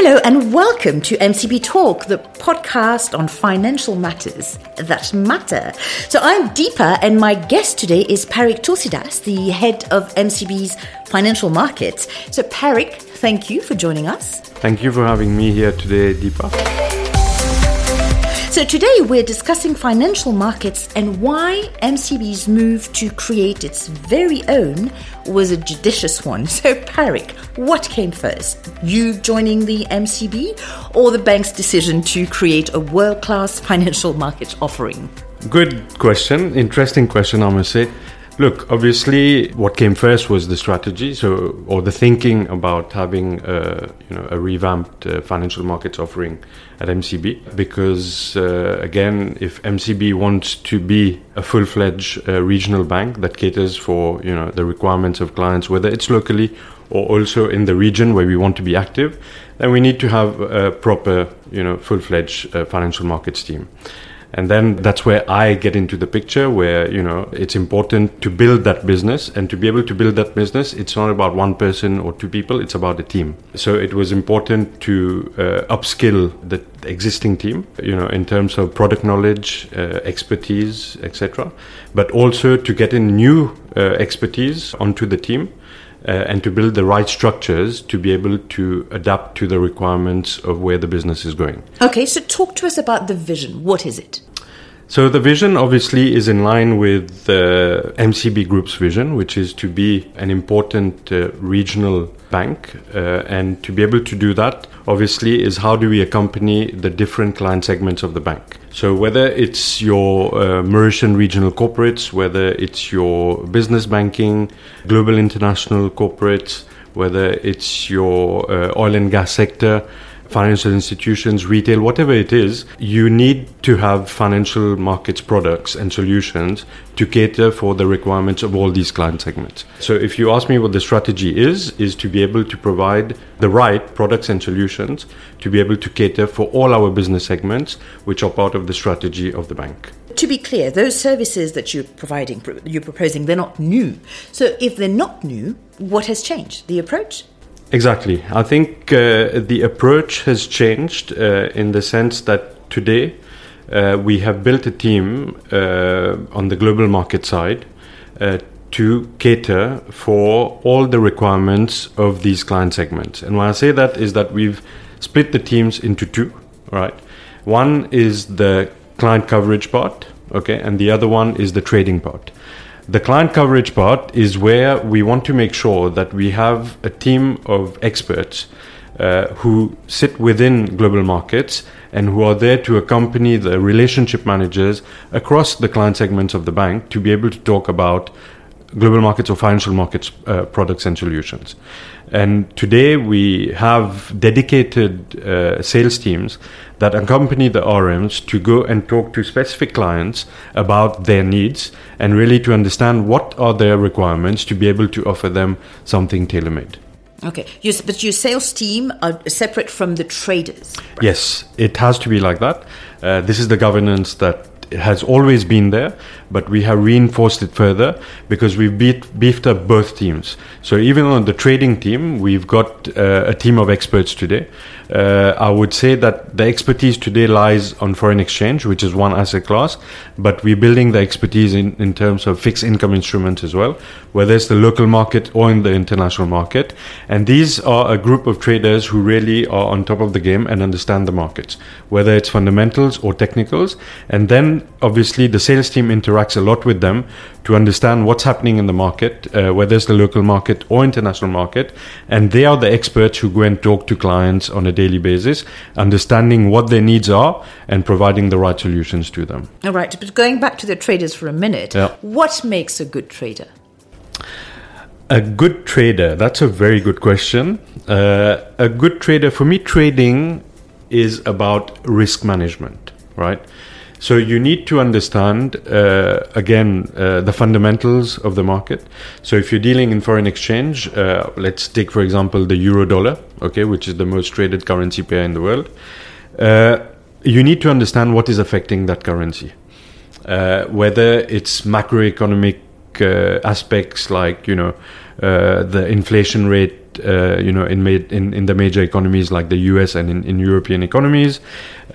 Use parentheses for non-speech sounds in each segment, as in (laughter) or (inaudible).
Hello and welcome to MCB Talk, the podcast on financial matters that matter. So I'm Deepa and my guest today is Parik Tulsidas, the head of MCB's financial markets. So Parik, thank you for joining us. Thank you for having me here today, Deepa. So, today we're discussing financial markets and why MCB's move to create its very own was a judicious one. (laughs) So, Parik, what came first? You joining the MCB or the bank's decision to create a world class (laughs) financial market offering? Good question. Interesting question, I must say. Look, obviously, what came first was the strategy, so or the thinking about having a, you know a revamped uh, financial markets offering at MCB. Because uh, again, if MCB wants to be a full-fledged uh, regional bank that caters for you know the requirements of clients, whether it's locally or also in the region where we want to be active, then we need to have a proper you know full-fledged uh, financial markets team. And then that's where I get into the picture where, you know, it's important to build that business. And to be able to build that business, it's not about one person or two people, it's about a team. So it was important to uh, upskill the existing team, you know, in terms of product knowledge, uh, expertise, etc. But also to get in new uh, expertise onto the team uh, and to build the right structures to be able to adapt to the requirements of where the business is going. Okay, so talk to us about the vision. What is it? So the vision obviously is in line with the MCB Group's vision, which is to be an important uh, regional bank. Uh, and to be able to do that, obviously, is how do we accompany the different client segments of the bank. So whether it's your uh, Mauritian regional corporates, whether it's your business banking, global international corporates, whether it's your uh, oil and gas sector, financial institutions, retail, whatever it is, you need to have financial markets products and solutions to cater for the requirements of all these client segments. So if you ask me what the strategy is, is to be able to provide the right products and solutions to be able to cater for all our business segments, which are part of the strategy of the bank to be clear, those services that you're providing, you're proposing, they're not new. So if they're not new, what has changed? The approach? Exactly. I think uh, the approach has changed uh, in the sense that today uh, we have built a team uh, on the global market side uh, to cater for all the requirements of these client segments. And when I say that is that we've split the teams into two, right? One is the client coverage part, okay, and the other one is the trading part. The client coverage part is where we want to make sure that we have a team of experts uh, who sit within global markets and who are there to accompany the relationship managers across the client segments of the bank to be able to talk about global markets or financial markets uh, products and solutions. And today we have dedicated uh, sales teams that accompany the RMs to go and talk to specific clients about their needs and really to understand what are their requirements to be able to offer them something tailor made. Okay, you, but your sales team are separate from the traders. Right? Yes, it has to be like that. Uh, this is the governance that has always been there, but we have reinforced it further because we've beat, beefed up both teams. So even on the trading team, we've got uh, a team of experts today. Uh, I would say that the expertise today lies on foreign exchange, which is one asset class, but we're building the expertise in, in terms of fixed income instruments as well, whether it's the local market or in the international market. And these are a group of traders who really are on top of the game and understand the markets, whether it's fundamentals or technicals. And then obviously the sales team interacts a lot with them to understand what's happening in the market, uh, whether it's the local market or international market. And they are the experts who go and talk to clients on a daily basis, understanding what their needs are and providing the right solutions to them. All right. But going back to the traders for a minute, yeah. what makes a good trader? A good trader, that's a very good question. Uh, a good trader, for me, trading is about risk management, right? So you need to understand uh, again uh, the fundamentals of the market. So if you're dealing in foreign exchange, uh, let's take for example the euro dollar, okay, which is the most traded currency pair in the world. Uh, you need to understand what is affecting that currency, uh, whether it's macroeconomic uh, aspects like you know the inflation rate uh, you know, in, ma- in in the major economies like the U.S. and in, in European economies.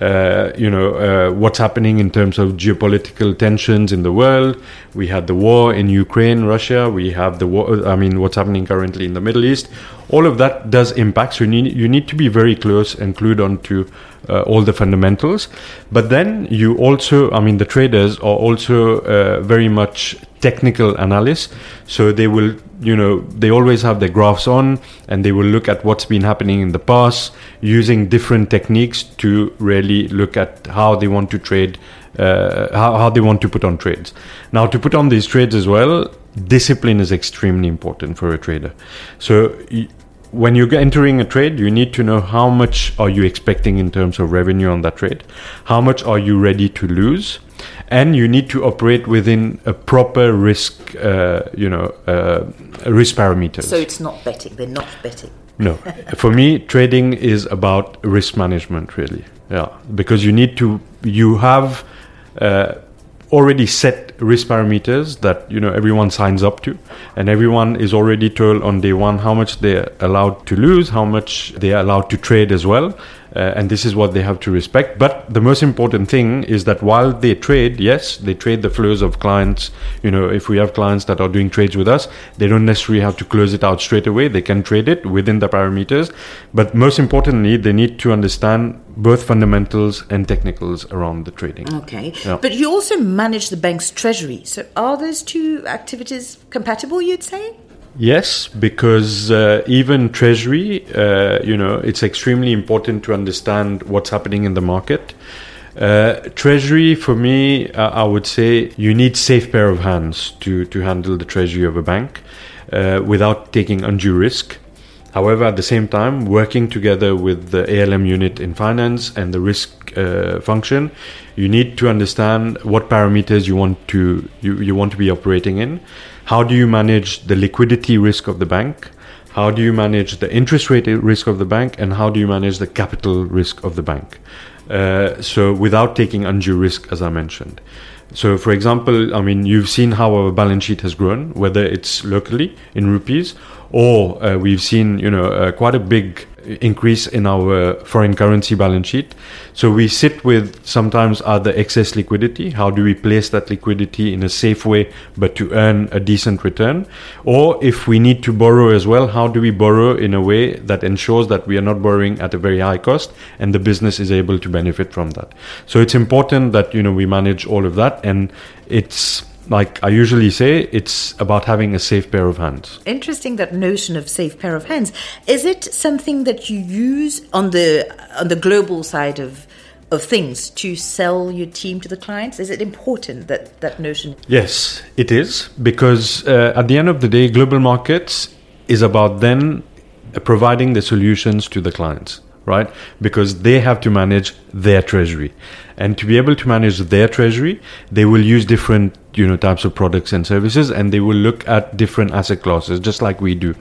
Uh, you know, uh, what's happening in terms of geopolitical tensions in the world. We had the war in Ukraine, Russia. We have the war. I mean, what's happening currently in the Middle East. All of that does impact. So you need you need to be very close and clued on to uh, all the fundamentals. But then you also, I mean, the traders are also uh, very much technical analysts. So they will, you know, they always have their graphs on and they will look at what's been happening in the past using different techniques to really look at how they want to trade, uh, how, how they want to put on trades. Now, to put on these trades as well, discipline is extremely important for a trader. So, when you're entering a trade, you need to know how much are you expecting in terms of revenue on that trade, how much are you ready to lose, and you need to operate within a proper risk, uh, you know, uh, risk parameters. So it's not betting. They're not betting. No, (laughs) for me, trading is about risk management, really. Yeah, because you need to, you have. Uh, already set risk parameters that you know everyone signs up to and everyone is already told on day one how much they're allowed to lose how much they're allowed to trade as well uh, and this is what they have to respect. But the most important thing is that while they trade, yes, they trade the flows of clients. You know, if we have clients that are doing trades with us, they don't necessarily have to close it out straight away. They can trade it within the parameters. But most importantly, they need to understand both fundamentals and technicals around the trading. Okay. Yeah. But you also manage the bank's treasury. So are those two activities compatible, you'd say? Yes, because uh, even Treasury, uh, you know, it's extremely important to understand what's happening in the market. Uh, treasury, for me, I would say you need safe pair of hands to, to handle the treasury of a bank uh, without taking undue risk. However, at the same time, working together with the ALM unit in finance and the risk uh, function, you need to understand what parameters you want to you, you want to be operating in how do you manage the liquidity risk of the bank? How do you manage the interest rate risk of the bank? And how do you manage the capital risk of the bank? Uh, so without taking undue risk, as I mentioned. So, for example, I mean, you've seen how our balance sheet has grown, whether it's locally in rupees or uh, we've seen, you know, uh, quite a big increase in our uh, foreign currency balance sheet. So we sit with sometimes other excess liquidity. How do we place that liquidity in a safe way, but to earn a decent return? Or if we need to borrow as well, how do we borrow in a way that ensures that we are not borrowing at a very high cost and the business is able to benefit from that? So it's important that, you know, we manage all of that and it's like I usually say, it's about having a safe pair of hands. Interesting that notion of safe pair of hands. Is it something that you use on the on the global side of of things to sell your team to the clients? Is it important that that notion? Yes, it is because uh, at the end of the day, global markets is about then providing the solutions to the clients right? Because they have to manage their treasury. And to be able to manage their treasury, they will use different, you know, types of products and services and they will look at different asset classes, just like we do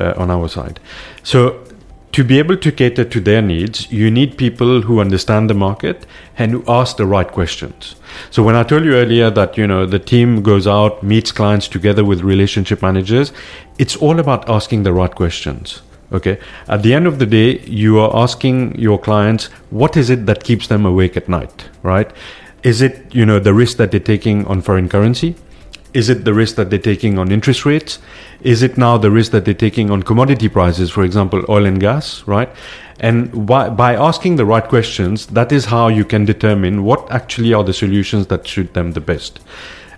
uh, on our side. So to be able to cater to their needs, you need people who understand the market and who ask the right questions. So when I told you earlier that, you know, the team goes out, meets clients together with relationship managers, it's all about asking the right questions okay? At the end of the day you are asking your clients what is it that keeps them awake at night right? Is it you know the risk that they're taking on foreign currency? Is it the risk that they're taking on interest rates? Is it now the risk that they're taking on commodity prices for example oil and gas right? And by, by asking the right questions that is how you can determine what actually are the solutions that suit them the best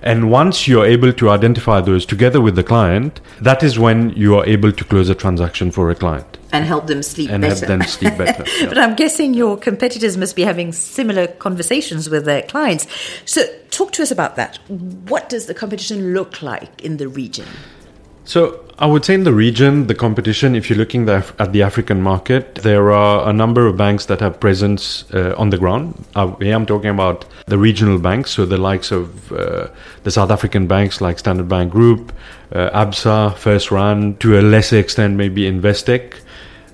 and once you're able to identify those together with the client, that is when you are able to close a transaction for a client. And help them sleep and better. help them sleep better. (laughs) Yeah. but I'm guessing your competitors must be having similar conversations with their clients. So talk to us about that. What does the competition look like in the region? So I would say in the region, the competition, if you're looking at the African market, there are a number of banks that have presence uh, on the ground. Uh, here I'm talking about the regional banks, so the likes of uh, the South African banks like Standard Bank Group, uh, ABSA, FirstRand, to a lesser extent maybe Investec.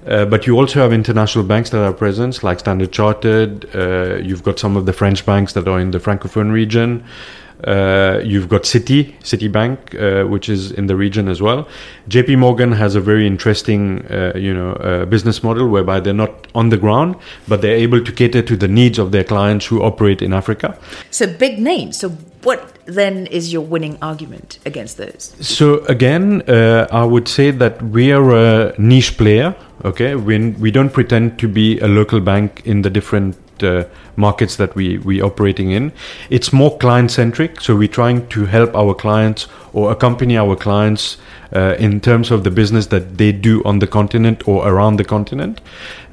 Uh, but you also have international banks that are present, like Standard Chartered. Uh, you've got some of the French banks that are in the Francophone region. Uh, you've got Citi, Citibank, uh, which is in the region as well. JP Morgan has a very interesting, uh, you know, uh, business model whereby they're not on the ground, but they're able to cater to the needs of their clients who operate in Africa. So big names. So what then is your winning argument against those? So again, uh, I would say that we are a niche player. Okay, we we don't pretend to be a local bank in the different uh, markets that we we operating in. It's more client centric, so we're trying to help our clients or accompany our clients uh, in terms of the business that they do on the continent or around the continent.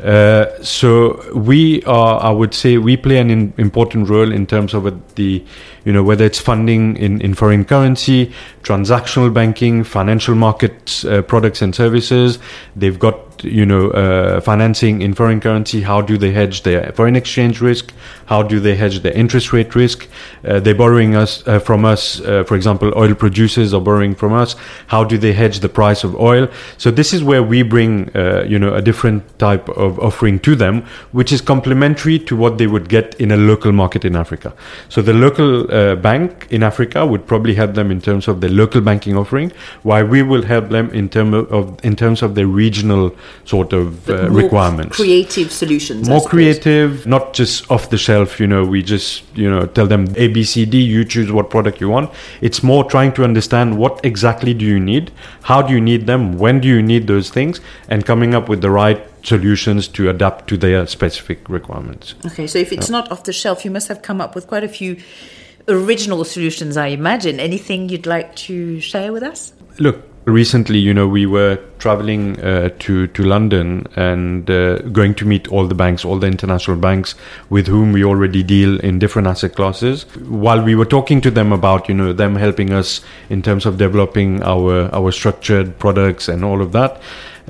Uh, so we are, I would say, we play an in, important role in terms of the, you know, whether it's funding in, in foreign currency, transactional banking, financial markets, uh, products and services. They've got you know uh, financing in foreign currency how do they hedge their foreign exchange risk? How do they hedge their interest rate risk? Uh, they're borrowing us uh, from us uh, for example oil producers are borrowing from us. How do they hedge the price of oil? So this is where we bring uh, you know a different type of offering to them which is complementary to what they would get in a local market in africa. So the local uh, bank in africa would probably help them in terms of the local banking offering while we will help them in terms of in terms of their regional sort of uh, requirements. Creative solutions. More creative, not just off the shelf. You know, we just you know tell them A, B, C, D. You choose what product you want. It's more trying to understand what exactly do you need, how do you need them, when do you need those things, and coming up with the right solutions to adapt to their specific requirements. Okay, so if it's not off the shelf, you must have come up with quite a few original solutions, I imagine. Anything you'd like to share with us? Look, recently, you know, we were traveling uh, to to London and uh, going to meet all the banks, all the international banks with whom we already deal in different asset classes. While we were talking to them about, you know, them helping us in terms of developing our our structured products and all of that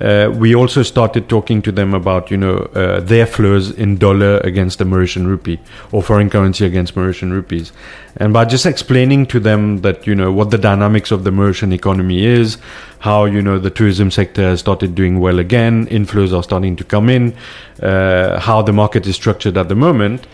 uh, we also started talking to them about you know uh, their flows in dollar against the Mauritian rupee or foreign currency against Mauritian rupees, and by just explaining to them that you know what the dynamics of the Mauritian economy is, how you know the tourism sector has started doing well again, inflows are starting to come in, uh, how the market is structured at the moment,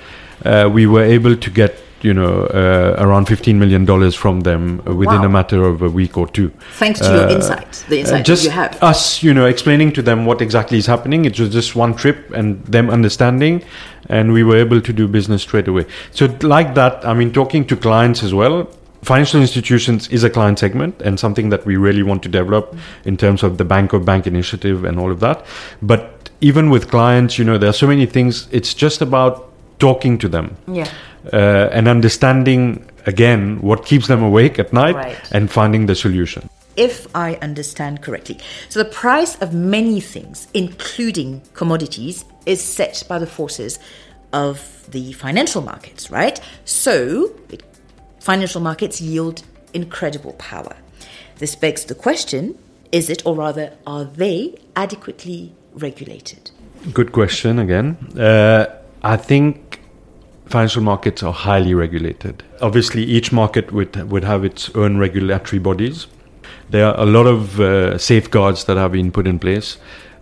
uh, we were able to get you know, uh, around fifteen million dollars from them within wow. a matter of a week or two. Thanks to uh, your insight, the insight just you have. Us, you know, explaining to them what exactly is happening. It was just one trip and them understanding, and we were able to do business straight away. So, like that, I mean, talking to clients as well. Financial institutions is a client segment and something that we really want to develop in terms of the bank of bank initiative and all of that. But even with clients, you know, there are so many things. It's just about talking to them. Yeah uh, and understanding again what keeps them awake at night right. and finding the solution. If I understand correctly, so the price of many things, including commodities, is set by the forces of the financial markets, right? So, it, financial markets yield incredible power. This begs the question is it, or rather, are they adequately regulated? Good question again. Uh, I think financial markets are highly regulated. Obviously, each market would would have its own regulatory bodies. There are a lot of uh, safeguards that have been put in place.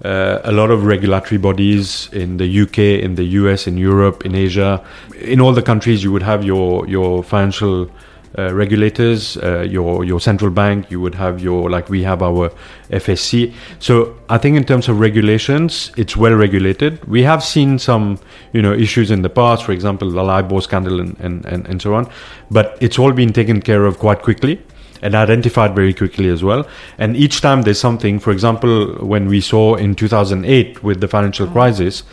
Uh, a lot of regulatory bodies in the UK, in the US, in Europe, in Asia, in all the countries, you would have your your financial uh, regulators, uh, your your central bank, you would have your like we have our FSC. So I think in terms of regulations, it's well regulated. We have seen some you know issues in the past, for example, the LIBOR scandal and, and, and, and so on, but it's all been taken care of quite quickly and identified very quickly as well. And each time there's something, for example, when we saw in 2008 with the financial crisis,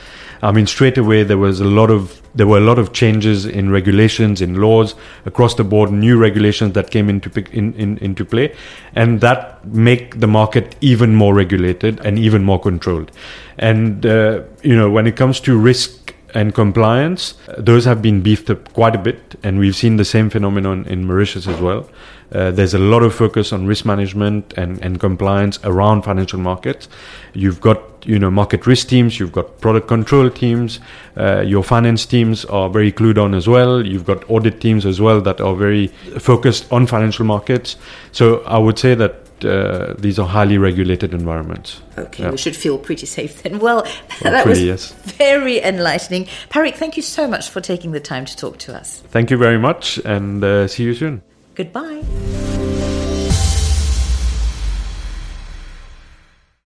I mean, straight away there was a lot of there were a lot of changes in regulations, in laws across the board, new regulations that came into in, in, into play, and that make the market even more regulated and even more controlled. And uh, you know, when it comes to risk and compliance, those have been beefed up quite a bit, and we've seen the same phenomenon in Mauritius as well. Uh, there's a lot of focus on risk management and, and compliance around financial markets. You've got you know market risk teams, you've got product control teams, uh, your finance teams are very clued on as well. You've got audit teams as well that are very focused on financial markets. So I would say that uh, these are highly regulated environments. Okay, Yeah. we should feel pretty safe then. Well, (laughs) that was yes. very enlightening. Parik, thank you so much for taking the time to talk to us. Thank you very much, and uh, see you soon. Goodbye.